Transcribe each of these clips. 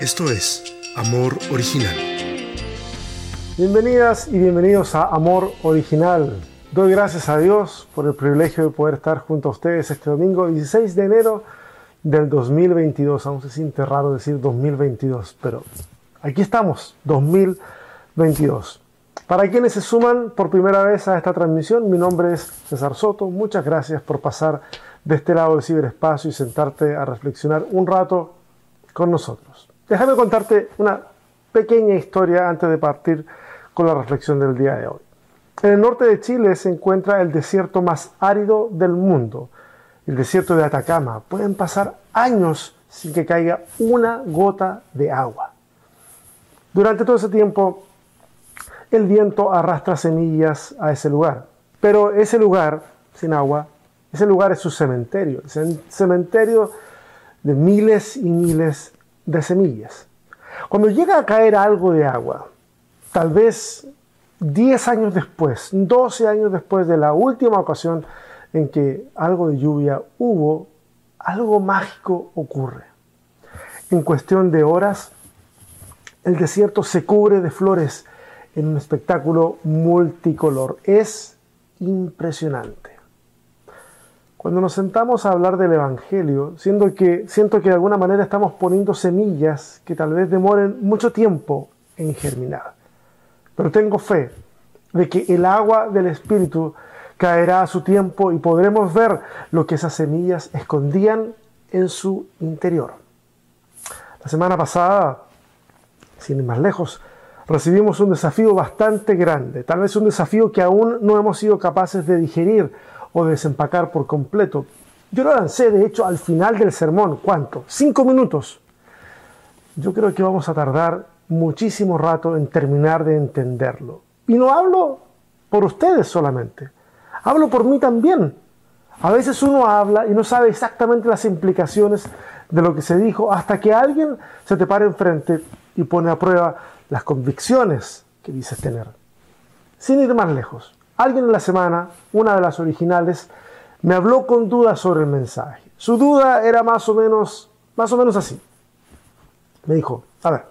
Esto es Amor Original. Bienvenidas y bienvenidos a Amor Original. Doy gracias a Dios por el privilegio de poder estar junto a ustedes este domingo 16 de enero del 2022. Aún se siente raro decir 2022, pero aquí estamos, 2022. Para quienes se suman por primera vez a esta transmisión, mi nombre es César Soto. Muchas gracias por pasar de este lado del ciberespacio y sentarte a reflexionar un rato con nosotros. Déjame contarte una pequeña historia antes de partir con la reflexión del día de hoy. En el norte de Chile se encuentra el desierto más árido del mundo, el desierto de Atacama. Pueden pasar años sin que caiga una gota de agua. Durante todo ese tiempo, el viento arrastra semillas a ese lugar. Pero ese lugar, sin agua, ese lugar es su cementerio, el cementerio de miles y miles de semillas. Cuando llega a caer algo de agua, tal vez 10 años después, 12 años después de la última ocasión en que algo de lluvia hubo, algo mágico ocurre. En cuestión de horas, el desierto se cubre de flores en un espectáculo multicolor. Es impresionante. Cuando nos sentamos a hablar del Evangelio, siento que, de alguna manera estamos poniendo semillas que tal vez demoren mucho tiempo en germinar. Pero tengo fe de que el agua del Espíritu caerá a su tiempo y podremos ver lo que esas semillas escondían en su interior. La semana pasada, sin ir más lejos, recibimos un desafío bastante grande, tal vez un desafío que aún no hemos sido capaces de digerir o desempacar por completo. Yo lo lancé, de hecho, al final del sermón. ¿Cuánto? Cinco minutos. Yo creo que vamos a tardar muchísimo rato en terminar de entenderlo. Y no hablo por ustedes solamente, hablo por mí también. A veces uno habla y no sabe exactamente las implicaciones de lo que se dijo hasta que alguien se te pare enfrente y pone a prueba las convicciones que dices tener. Sin ir más lejos, alguien en la semana, una de las originales, me habló con dudas sobre el mensaje. Su duda era más o menos, más o menos así. Me dijo, a ver,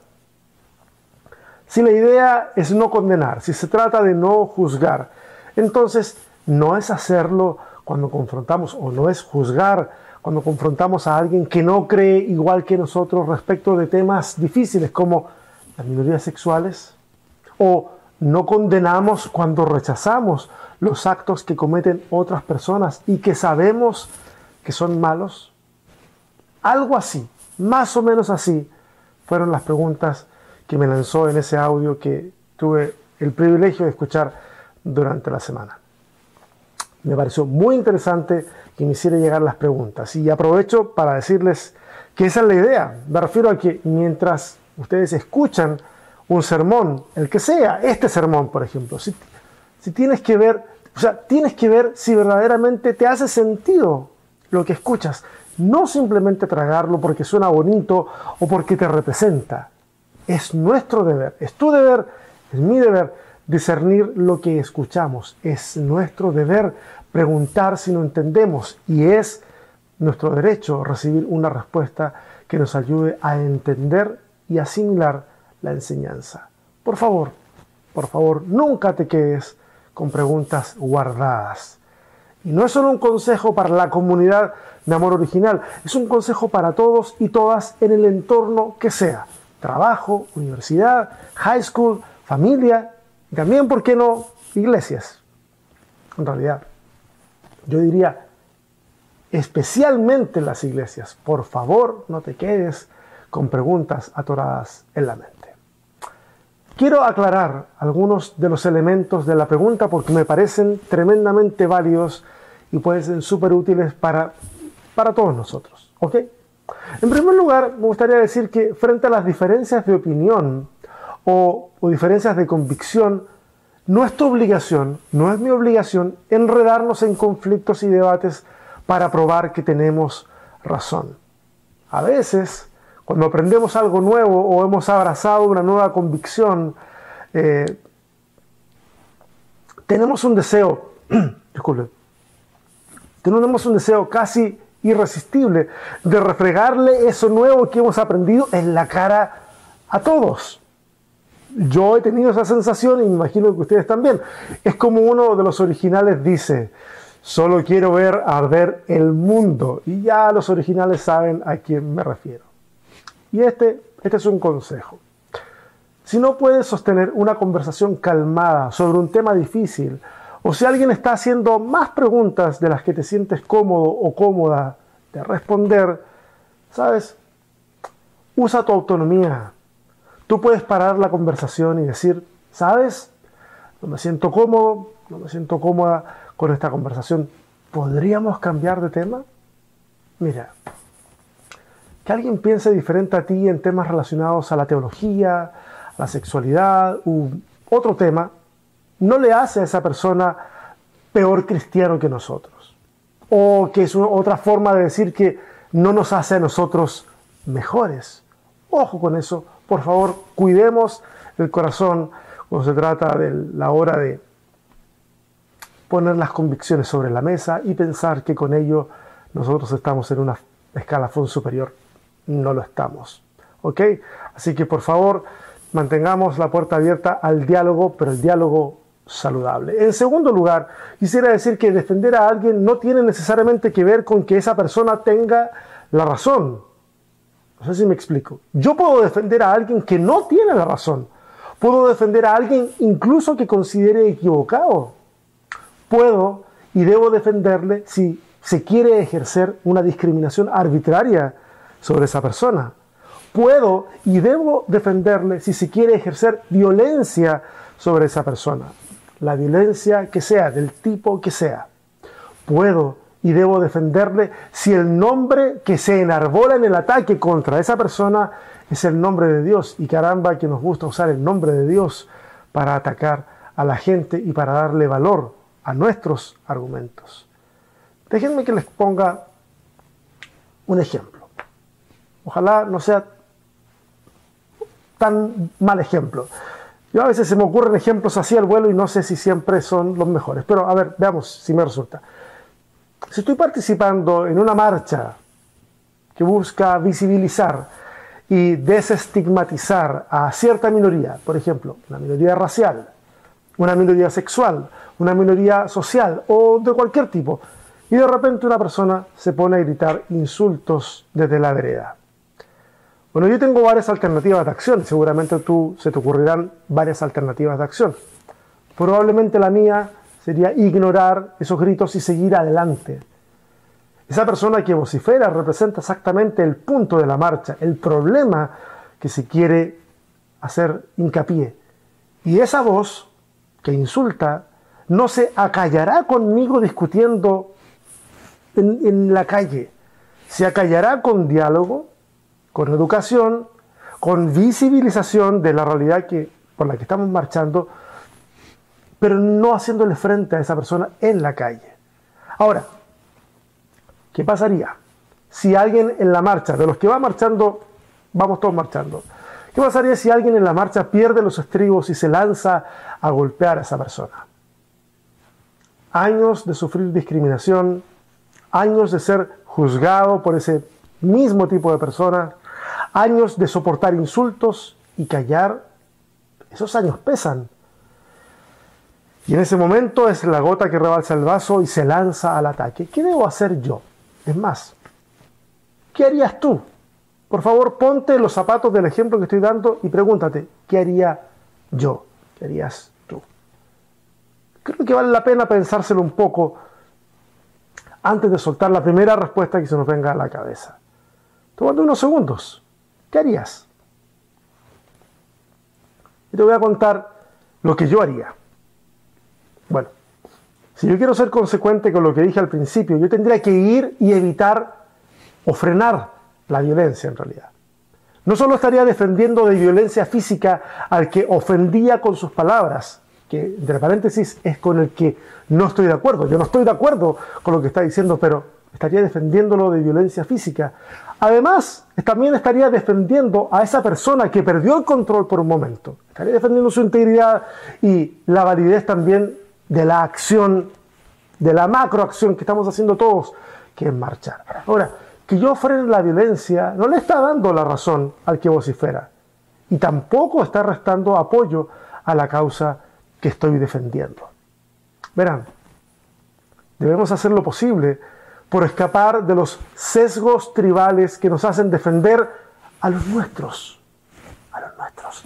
si la idea es no condenar, si se trata de no juzgar, entonces no es hacerlo cuando confrontamos o no es juzgar cuando confrontamos a alguien que no cree igual que nosotros respecto de temas difíciles como las minorías sexuales o no condenamos cuando rechazamos los actos que cometen otras personas y que sabemos que son malos? Algo así, más o menos así, fueron las preguntas que me lanzó en ese audio que tuve el privilegio de escuchar durante la semana. Me pareció muy interesante que me hiciera llegar las preguntas y aprovecho para decirles que esa es la idea. Me refiero a que mientras ustedes escuchan un sermón, el que sea, este sermón, por ejemplo, si, si tienes que ver, o sea, tienes que ver si verdaderamente te hace sentido lo que escuchas, no simplemente tragarlo porque suena bonito o porque te representa. Es nuestro deber, es tu deber, es mi deber discernir lo que escuchamos. Es nuestro deber preguntar si no entendemos y es nuestro derecho recibir una respuesta que nos ayude a entender y asimilar la enseñanza. Por favor, por favor, nunca te quedes con preguntas guardadas. Y no es solo un consejo para la comunidad de amor original, es un consejo para todos y todas en el entorno que sea. Trabajo, universidad, high school, familia y también, ¿por qué no?, iglesias. En realidad, yo diría, especialmente las iglesias, por favor, no te quedes con preguntas atoradas en la mente. Quiero aclarar algunos de los elementos de la pregunta porque me parecen tremendamente válidos y pueden ser súper útiles para, para todos nosotros. ¿Ok? En primer lugar, me gustaría decir que frente a las diferencias de opinión o, diferencias de convicción, no es tu obligación, no es mi obligación enredarnos en conflictos y debates para probar que tenemos razón. A veces cuando aprendemos algo nuevo o hemos abrazado una nueva convicción, eh, tenemos un deseo, disculpe, tenemos un deseo casi irresistible de refregarle eso nuevo que hemos aprendido en la cara a todos. Yo he tenido esa sensación y me imagino que ustedes también. Es como uno de los originales dice, solo quiero ver arder el mundo. Y ya los originales saben a quién me refiero. Y este, este es un consejo. Si no puedes sostener una conversación calmada sobre un tema difícil, o si alguien está haciendo más preguntas de las que te sientes cómodo o cómoda de responder, ¿sabes? Usa tu autonomía, Tú puedes parar la conversación y decir, ¿sabes? No me siento cómodo, no me siento cómoda con esta conversación. ¿Podríamos cambiar de tema? Mira, que alguien piense diferente a ti en temas relacionados a la teología, a la sexualidad u otro tema, no le hace a esa persona peor cristiano que nosotros. O que es otra forma de decir que no nos hace a nosotros mejores. Ojo con eso, por favor, cuidemos el corazón cuando se trata de la hora de poner las convicciones sobre la mesa y pensar que con ello nosotros estamos en una escalafón superior. No lo estamos. ¿Ok? Así que por favor, mantengamos la puerta abierta al diálogo, pero el diálogo saludable. En segundo lugar, quisiera decir que defender a alguien no tiene necesariamente que ver con que esa persona tenga la razón. No sé si me explico. Yo puedo defender a alguien que no tiene la razón. Puedo defender a alguien incluso que considere equivocado. Puedo y debo defenderle si se quiere ejercer una discriminación arbitraria sobre esa persona. Puedo y debo defenderle si se quiere ejercer violencia sobre esa persona. La violencia que sea, del tipo que sea. Puedo y debo defenderle si el nombre que se enarbola en el ataque contra esa persona es el nombre de Dios. Y caramba que nos gusta usar el nombre de Dios para atacar a la gente y para darle valor a nuestros argumentos. Déjenme que les ponga un ejemplo. Ojalá no sea tan mal ejemplo. Yo a veces se me ocurren ejemplos así al vuelo y no sé si siempre son los mejores. Pero a ver, veamos si me resulta. Si estoy participando en una marcha que busca visibilizar y desestigmatizar a cierta minoría, por ejemplo, una minoría racial, una minoría sexual, una minoría social o de cualquier tipo, y de repente una persona se pone a gritar insultos desde la vereda. Bueno, yo tengo varias alternativas de acción, seguramente tú se te ocurrirán varias alternativas de acción. Probablemente la mía sería ignorar esos gritos y seguir adelante. Esa persona que vocifera representa exactamente el punto de la marcha, el problema que se quiere hacer hincapié. Y esa voz que insulta no se acallará conmigo discutiendo en, en la calle, se acallará con diálogo, con educación, con visibilización de la realidad que, por la que estamos marchando, pero no haciéndole frente a esa persona en la calle. Ahora, ¿qué pasaría si alguien en la marcha, de los que va marchando, vamos todos marchando, ¿qué pasaría si alguien en la marcha pierde los estribos y se lanza a golpear a esa persona? Años de sufrir discriminación, años de ser juzgado por ese mismo tipo de persona, años de soportar insultos y callar, esos años pesan. Y en ese momento es la gota que rebalsa el vaso y se lanza al ataque. ¿Qué debo hacer yo? Es más, ¿qué harías tú? Por favor, ponte los zapatos del ejemplo que estoy dando y pregúntate, ¿qué haría yo? ¿Qué harías tú? Creo que vale la pena pensárselo un poco antes de soltar la primera respuesta que se nos venga a la cabeza. Tomando unos segundos, ¿qué harías? Y te voy a contar lo que yo haría. Bueno, si yo quiero ser consecuente con lo que dije al principio, yo tendría que ir y evitar o frenar la violencia en realidad. No solo estaría defendiendo de violencia física al que ofendía con sus palabras, que entre paréntesis es con el que no estoy de acuerdo. Yo no estoy de acuerdo con lo que está diciendo, pero estaría defendiéndolo de violencia física. Además, también estaría defendiendo a esa persona que perdió el control por un momento. Estaría defendiendo su integridad y la validez también de la acción, de la macroacción que estamos haciendo todos, que marchar. Ahora, que yo frene la violencia no le está dando la razón al que vocifera y tampoco está restando apoyo a la causa que estoy defendiendo. Verán, debemos hacer lo posible por escapar de los sesgos tribales que nos hacen defender a los nuestros, a los nuestros,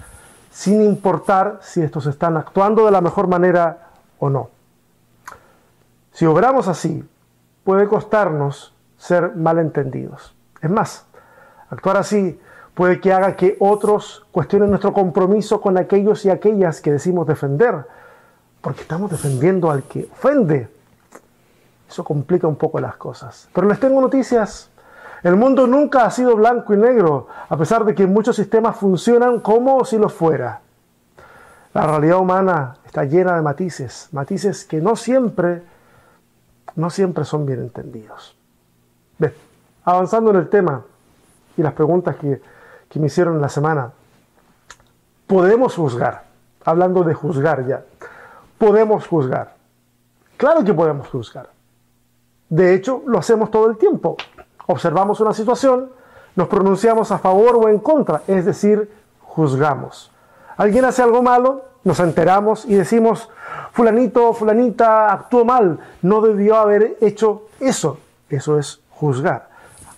sin importar si estos están actuando de la mejor manera o no. Si obramos así, puede costarnos ser malentendidos. Es más, actuar así puede que haga que otros cuestionen nuestro compromiso con aquellos y aquellas que decimos defender, porque estamos defendiendo al que ofende. Eso complica un poco las cosas. Pero les tengo noticias. El mundo nunca ha sido blanco y negro, a pesar de que muchos sistemas funcionan como si lo fuera. La realidad humana está llena de matices, matices que no siempre, no siempre son bien entendidos. Bien, avanzando en el tema y las preguntas que, que me hicieron en la semana, podemos juzgar, hablando de juzgar ya, podemos juzgar. Claro que podemos juzgar. De hecho, lo hacemos todo el tiempo. Observamos una situación, nos pronunciamos a favor o en contra, es decir, juzgamos. Alguien hace algo malo, nos enteramos y decimos, fulanito, fulanita actuó mal, no debió haber hecho eso. Eso es juzgar.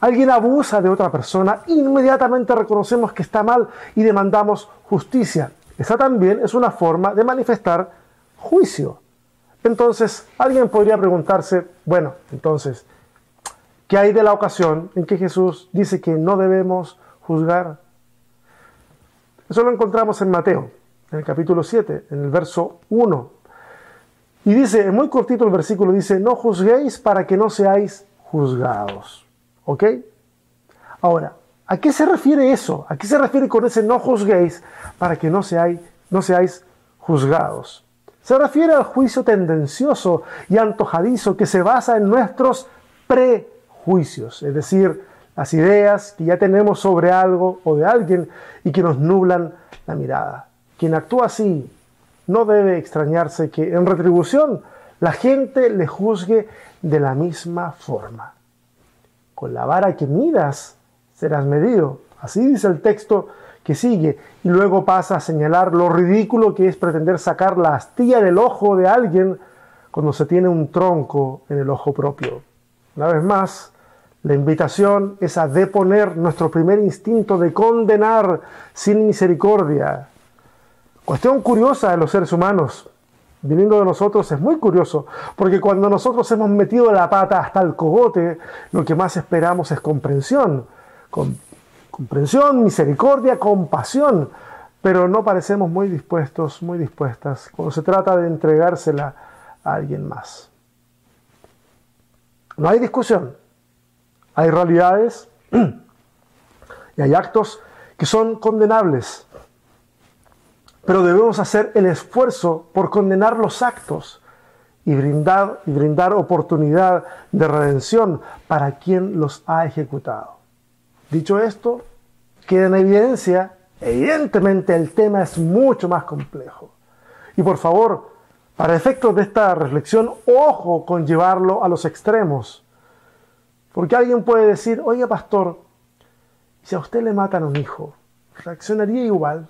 Alguien abusa de otra persona, inmediatamente reconocemos que está mal y demandamos justicia. Esa también es una forma de manifestar juicio. Entonces, alguien podría preguntarse, bueno, entonces, ¿qué hay de la ocasión en que Jesús dice que no debemos juzgar? Eso lo encontramos en Mateo, en el capítulo 7, en el verso 1. Y dice, muy cortito el versículo, dice, no juzguéis para que no seáis juzgados. ¿Ok? Ahora, ¿a qué se refiere eso? ¿A qué se refiere con ese no juzguéis para que no seáis, no seáis juzgados? Se refiere al juicio tendencioso y antojadizo que se basa en nuestros prejuicios, es decir, las ideas que ya tenemos sobre algo o de alguien y que nos nublan la mirada. Quien actúa así no debe extrañarse que en retribución la gente le juzgue de la misma forma. Con la vara que midas serás medido. Así dice el texto que sigue y luego pasa a señalar lo ridículo que es pretender sacar la astilla del ojo de alguien cuando se tiene un tronco en el ojo propio. Una vez más, la invitación es a deponer nuestro primer instinto de condenar sin misericordia. Cuestión curiosa de los seres humanos, viniendo de nosotros, es muy curioso, porque cuando nosotros hemos metido la pata hasta el cogote, lo que más esperamos es comprensión. Comprensión, misericordia, compasión, pero no parecemos muy dispuestos, muy dispuestas cuando se trata de entregársela a alguien más. No hay discusión, hay realidades y hay actos que son condenables, pero debemos hacer el esfuerzo por condenar los actos y brindar, y brindar oportunidad de redención para quien los ha ejecutado. Dicho esto, queda en evidencia, evidentemente el tema es mucho más complejo. Y por favor, para efectos de esta reflexión, ojo con llevarlo a los extremos. Porque alguien puede decir, oye pastor, si a usted le matan a un hijo, ¿reaccionaría igual?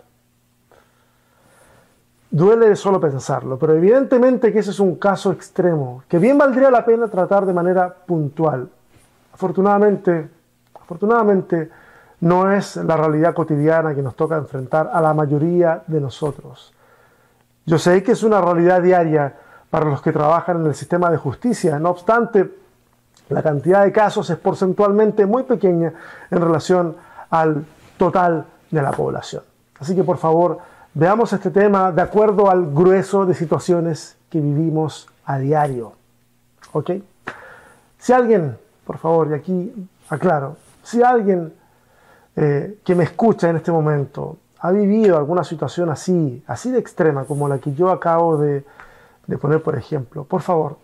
Duele solo pensarlo, pero evidentemente que ese es un caso extremo, que bien valdría la pena tratar de manera puntual. Afortunadamente, afortunadamente, no es la realidad cotidiana que nos toca enfrentar a la mayoría de nosotros. Yo sé que es una realidad diaria para los que trabajan en el sistema de justicia, no obstante, la cantidad de casos es porcentualmente muy pequeña en relación al total de la población. Así que por favor, veamos este tema de acuerdo al grueso de situaciones que vivimos a diario. ¿Ok? Si alguien, por favor, y aquí aclaro, si alguien eh, que me escucha en este momento ha vivido alguna situación así, así de extrema como la que yo acabo de, poner por ejemplo, por favor,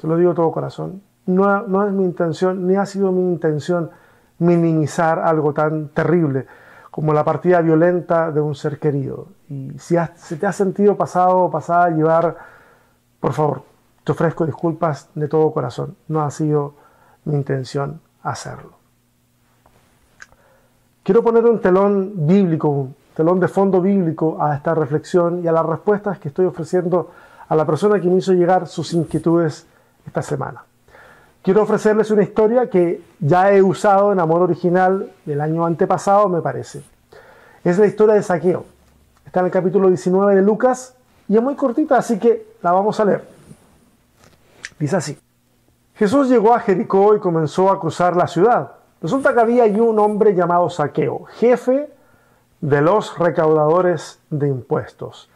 te lo digo todo corazón, no, es mi intención, ni ha sido mi intención minimizar algo tan terrible como la partida violenta de un ser querido. Y si, si te has sentido pasado o pasada a llevar, por favor, te ofrezco disculpas de todo corazón. No ha sido mi intención hacerlo. Quiero poner un telón bíblico, un telón de fondo bíblico a esta reflexión y a las respuestas que estoy ofreciendo a la persona que me hizo llegar sus inquietudes esta semana. Quiero ofrecerles una historia que ya he usado en Amor Original del año antepasado, me parece. Es la historia de Saqueo. Está en el capítulo 19 de Lucas y es muy cortita, así que la vamos a leer. Dice así. Jesús llegó a Jericó y comenzó a cruzar la ciudad. Resulta que había allí un hombre llamado Saqueo, jefe de los recaudadores de impuestos,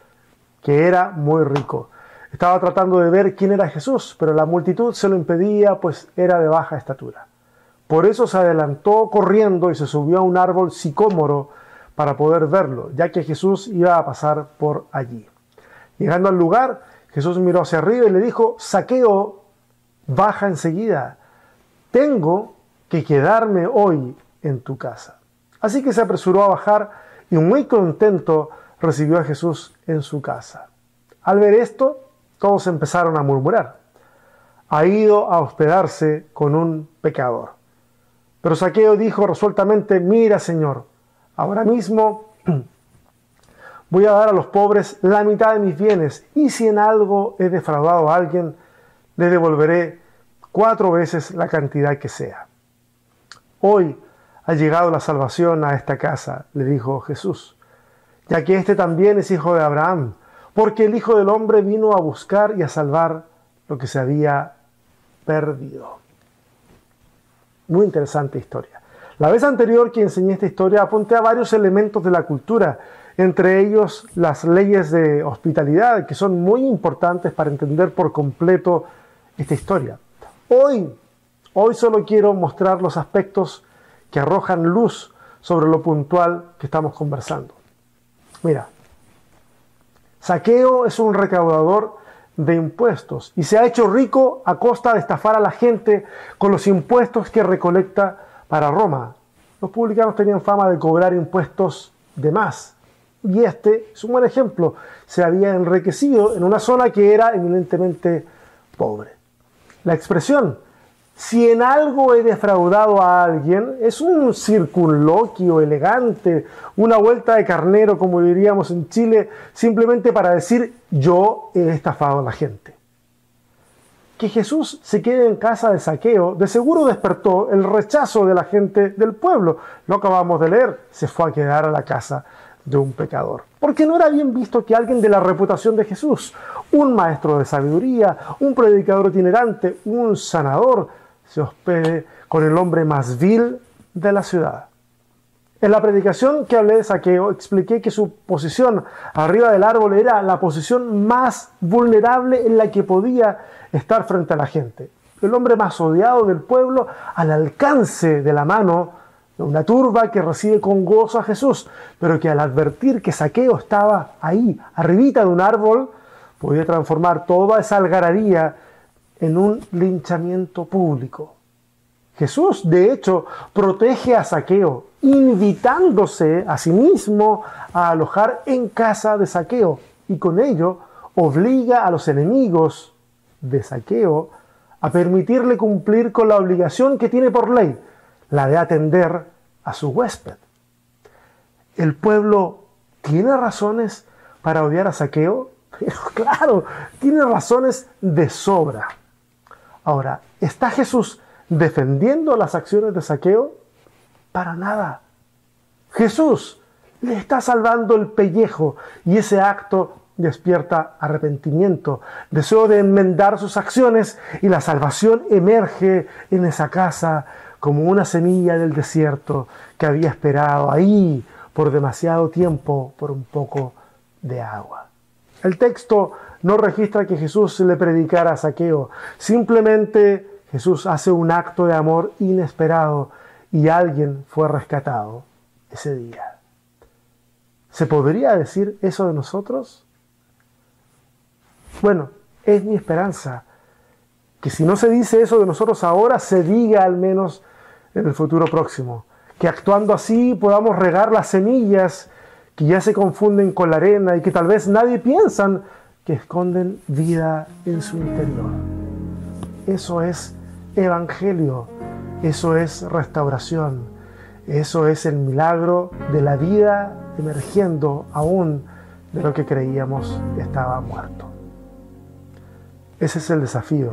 que era muy rico. Estaba tratando de ver quién era Jesús, pero la multitud se lo impedía, pues era de baja estatura. Por eso se adelantó corriendo y se subió a un árbol sicómoro para poder verlo, ya que Jesús iba a pasar por allí. Llegando al lugar, Jesús miró hacia arriba y le dijo, Saqueo, baja enseguida. Tengo que quedarme hoy en tu casa. Así que se apresuró a bajar y muy contento recibió a Jesús en su casa. Al ver esto, todos empezaron a murmurar. Ha ido a hospedarse con un pecador. Pero Saqueo dijo resueltamente, mira Señor, ahora mismo voy a dar a los pobres la mitad de mis bienes y si en algo he defraudado a alguien, le devolveré cuatro veces la cantidad que sea. Hoy ha llegado la salvación a esta casa, le dijo Jesús, ya que éste también es hijo de Abraham, porque el Hijo del Hombre vino a buscar y a salvar lo que se había perdido. Muy interesante historia. La vez anterior que enseñé esta historia apunté a varios elementos de la cultura, entre ellos las leyes de hospitalidad, que son muy importantes para entender por completo esta historia. Hoy Hoy solo quiero mostrar los aspectos que arrojan luz sobre lo puntual que estamos conversando. Mira, Saqueo es un recaudador de impuestos y se ha hecho rico a costa de estafar a la gente con los impuestos que recolecta para Roma. Los publicanos tenían fama de cobrar impuestos de más. Y este es un buen ejemplo. Se había enriquecido en una zona que era eminentemente pobre. La expresión si en algo he defraudado a alguien, es un circunloquio elegante, una vuelta de carnero, como diríamos en Chile, simplemente para decir yo he estafado a la gente. Que Jesús se quede en casa de saqueo, de seguro despertó el rechazo de la gente del pueblo. Lo acabamos de leer, se fue a quedar a la casa de un pecador. Porque no era bien visto que alguien de la reputación de Jesús, un maestro de sabiduría, un predicador itinerante, un sanador, se hospede con el hombre más vil de la ciudad. En la predicación que hablé de saqueo, expliqué que su posición arriba del árbol era la posición más vulnerable en la que podía estar frente a la gente. El hombre más odiado del pueblo al alcance de la mano de una turba que recibe con gozo a Jesús, pero que al advertir que saqueo estaba ahí, arribita de un árbol, podía transformar toda esa algarabía en un linchamiento público. Jesús, de hecho, protege a Saqueo, invitándose a sí mismo a alojar en casa de Saqueo, y con ello obliga a los enemigos de Saqueo a permitirle cumplir con la obligación que tiene por ley, la de atender a su huésped. ¿El pueblo tiene razones para odiar a Saqueo? Claro, tiene razones de sobra. Ahora, ¿está Jesús defendiendo las acciones de saqueo? Para nada. Jesús le está salvando el pellejo y ese acto despierta arrepentimiento, deseo de enmendar sus acciones y la salvación emerge en esa casa como una semilla del desierto que había esperado ahí por demasiado tiempo por un poco de agua. El texto no registra que Jesús le predicara a Saqueo. Simplemente Jesús hace un acto de amor inesperado y alguien fue rescatado ese día. ¿Se podría decir eso de nosotros? Bueno, es mi esperanza que si no se dice eso de nosotros ahora, se diga al menos en el futuro próximo. Que actuando así podamos regar las semillas que ya se confunden con la arena y que tal vez nadie piensan esconden vida en su interior. Eso es evangelio, Eso es restauración. Eso es el milagro de la vida emergiendo aún de lo que creíamos estaba muerto. Ese es el desafío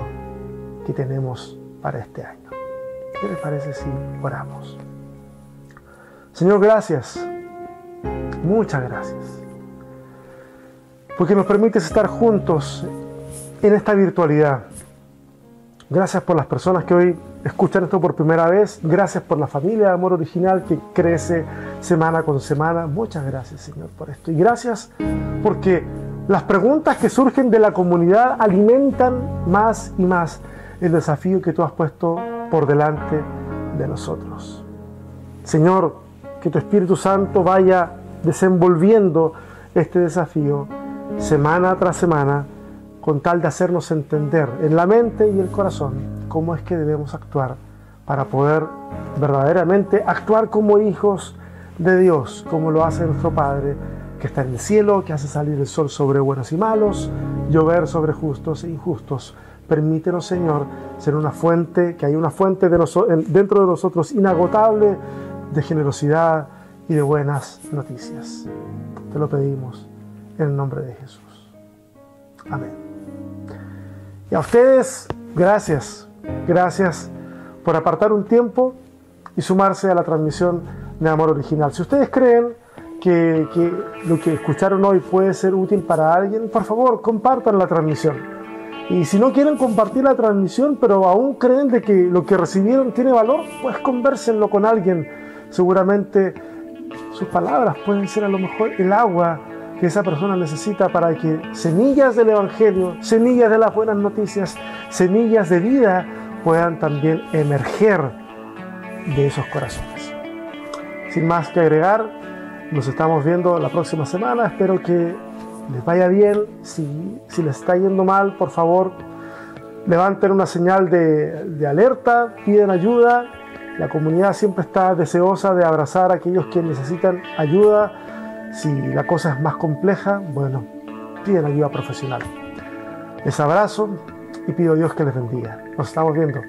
que tenemos para este año. ¿Qué les parece si oramos? Señor, gracias. Muchas gracias. Porque nos permites estar juntos en esta virtualidad. Gracias por las personas que hoy escuchan esto por primera vez. Gracias por la familia de amor original que crece semana con semana. Muchas gracias, Señor, por esto. Y gracias porque las preguntas que surgen de la comunidad alimentan más y más el desafío que tú has puesto por delante de nosotros. Señor, que tu Espíritu Santo vaya desenvolviendo este desafío semana tras semana con tal de hacernos entender en la mente y el corazón cómo es que debemos actuar para poder verdaderamente actuar como hijos de Dios, como lo hace nuestro Padre que está en el cielo, que hace salir el sol sobre buenos y malos, llover sobre justos e injustos. Permítenos, Señor, ser una fuente, que hay una fuente de dentro de nosotros inagotable de generosidad y de buenas noticias. Te lo pedimos en el nombre de Jesús. Amén. Y a ustedes, gracias, gracias por apartar un tiempo y sumarse a la transmisión de Amor Original. Si ustedes creen que, lo que escucharon hoy puede ser útil para alguien, por favor, compartan la transmisión. Y si no quieren compartir la transmisión, pero aún creen de que lo que recibieron tiene valor, pues conversenlo con alguien. Seguramente sus palabras pueden ser a lo mejor el agua que esa persona necesita para que semillas del Evangelio, semillas de las buenas noticias, semillas de vida puedan también emerger de esos corazones. Sin más que agregar, nos estamos viendo la próxima semana. Espero que les vaya bien. Si, si les está yendo mal, por favor, levanten una señal de, de alerta, piden ayuda. La comunidad siempre está deseosa de abrazar a aquellos que necesitan ayuda. Si la cosa es más compleja, bueno, piden ayuda profesional. Les abrazo y pido a Dios que les bendiga. Nos estamos viendo.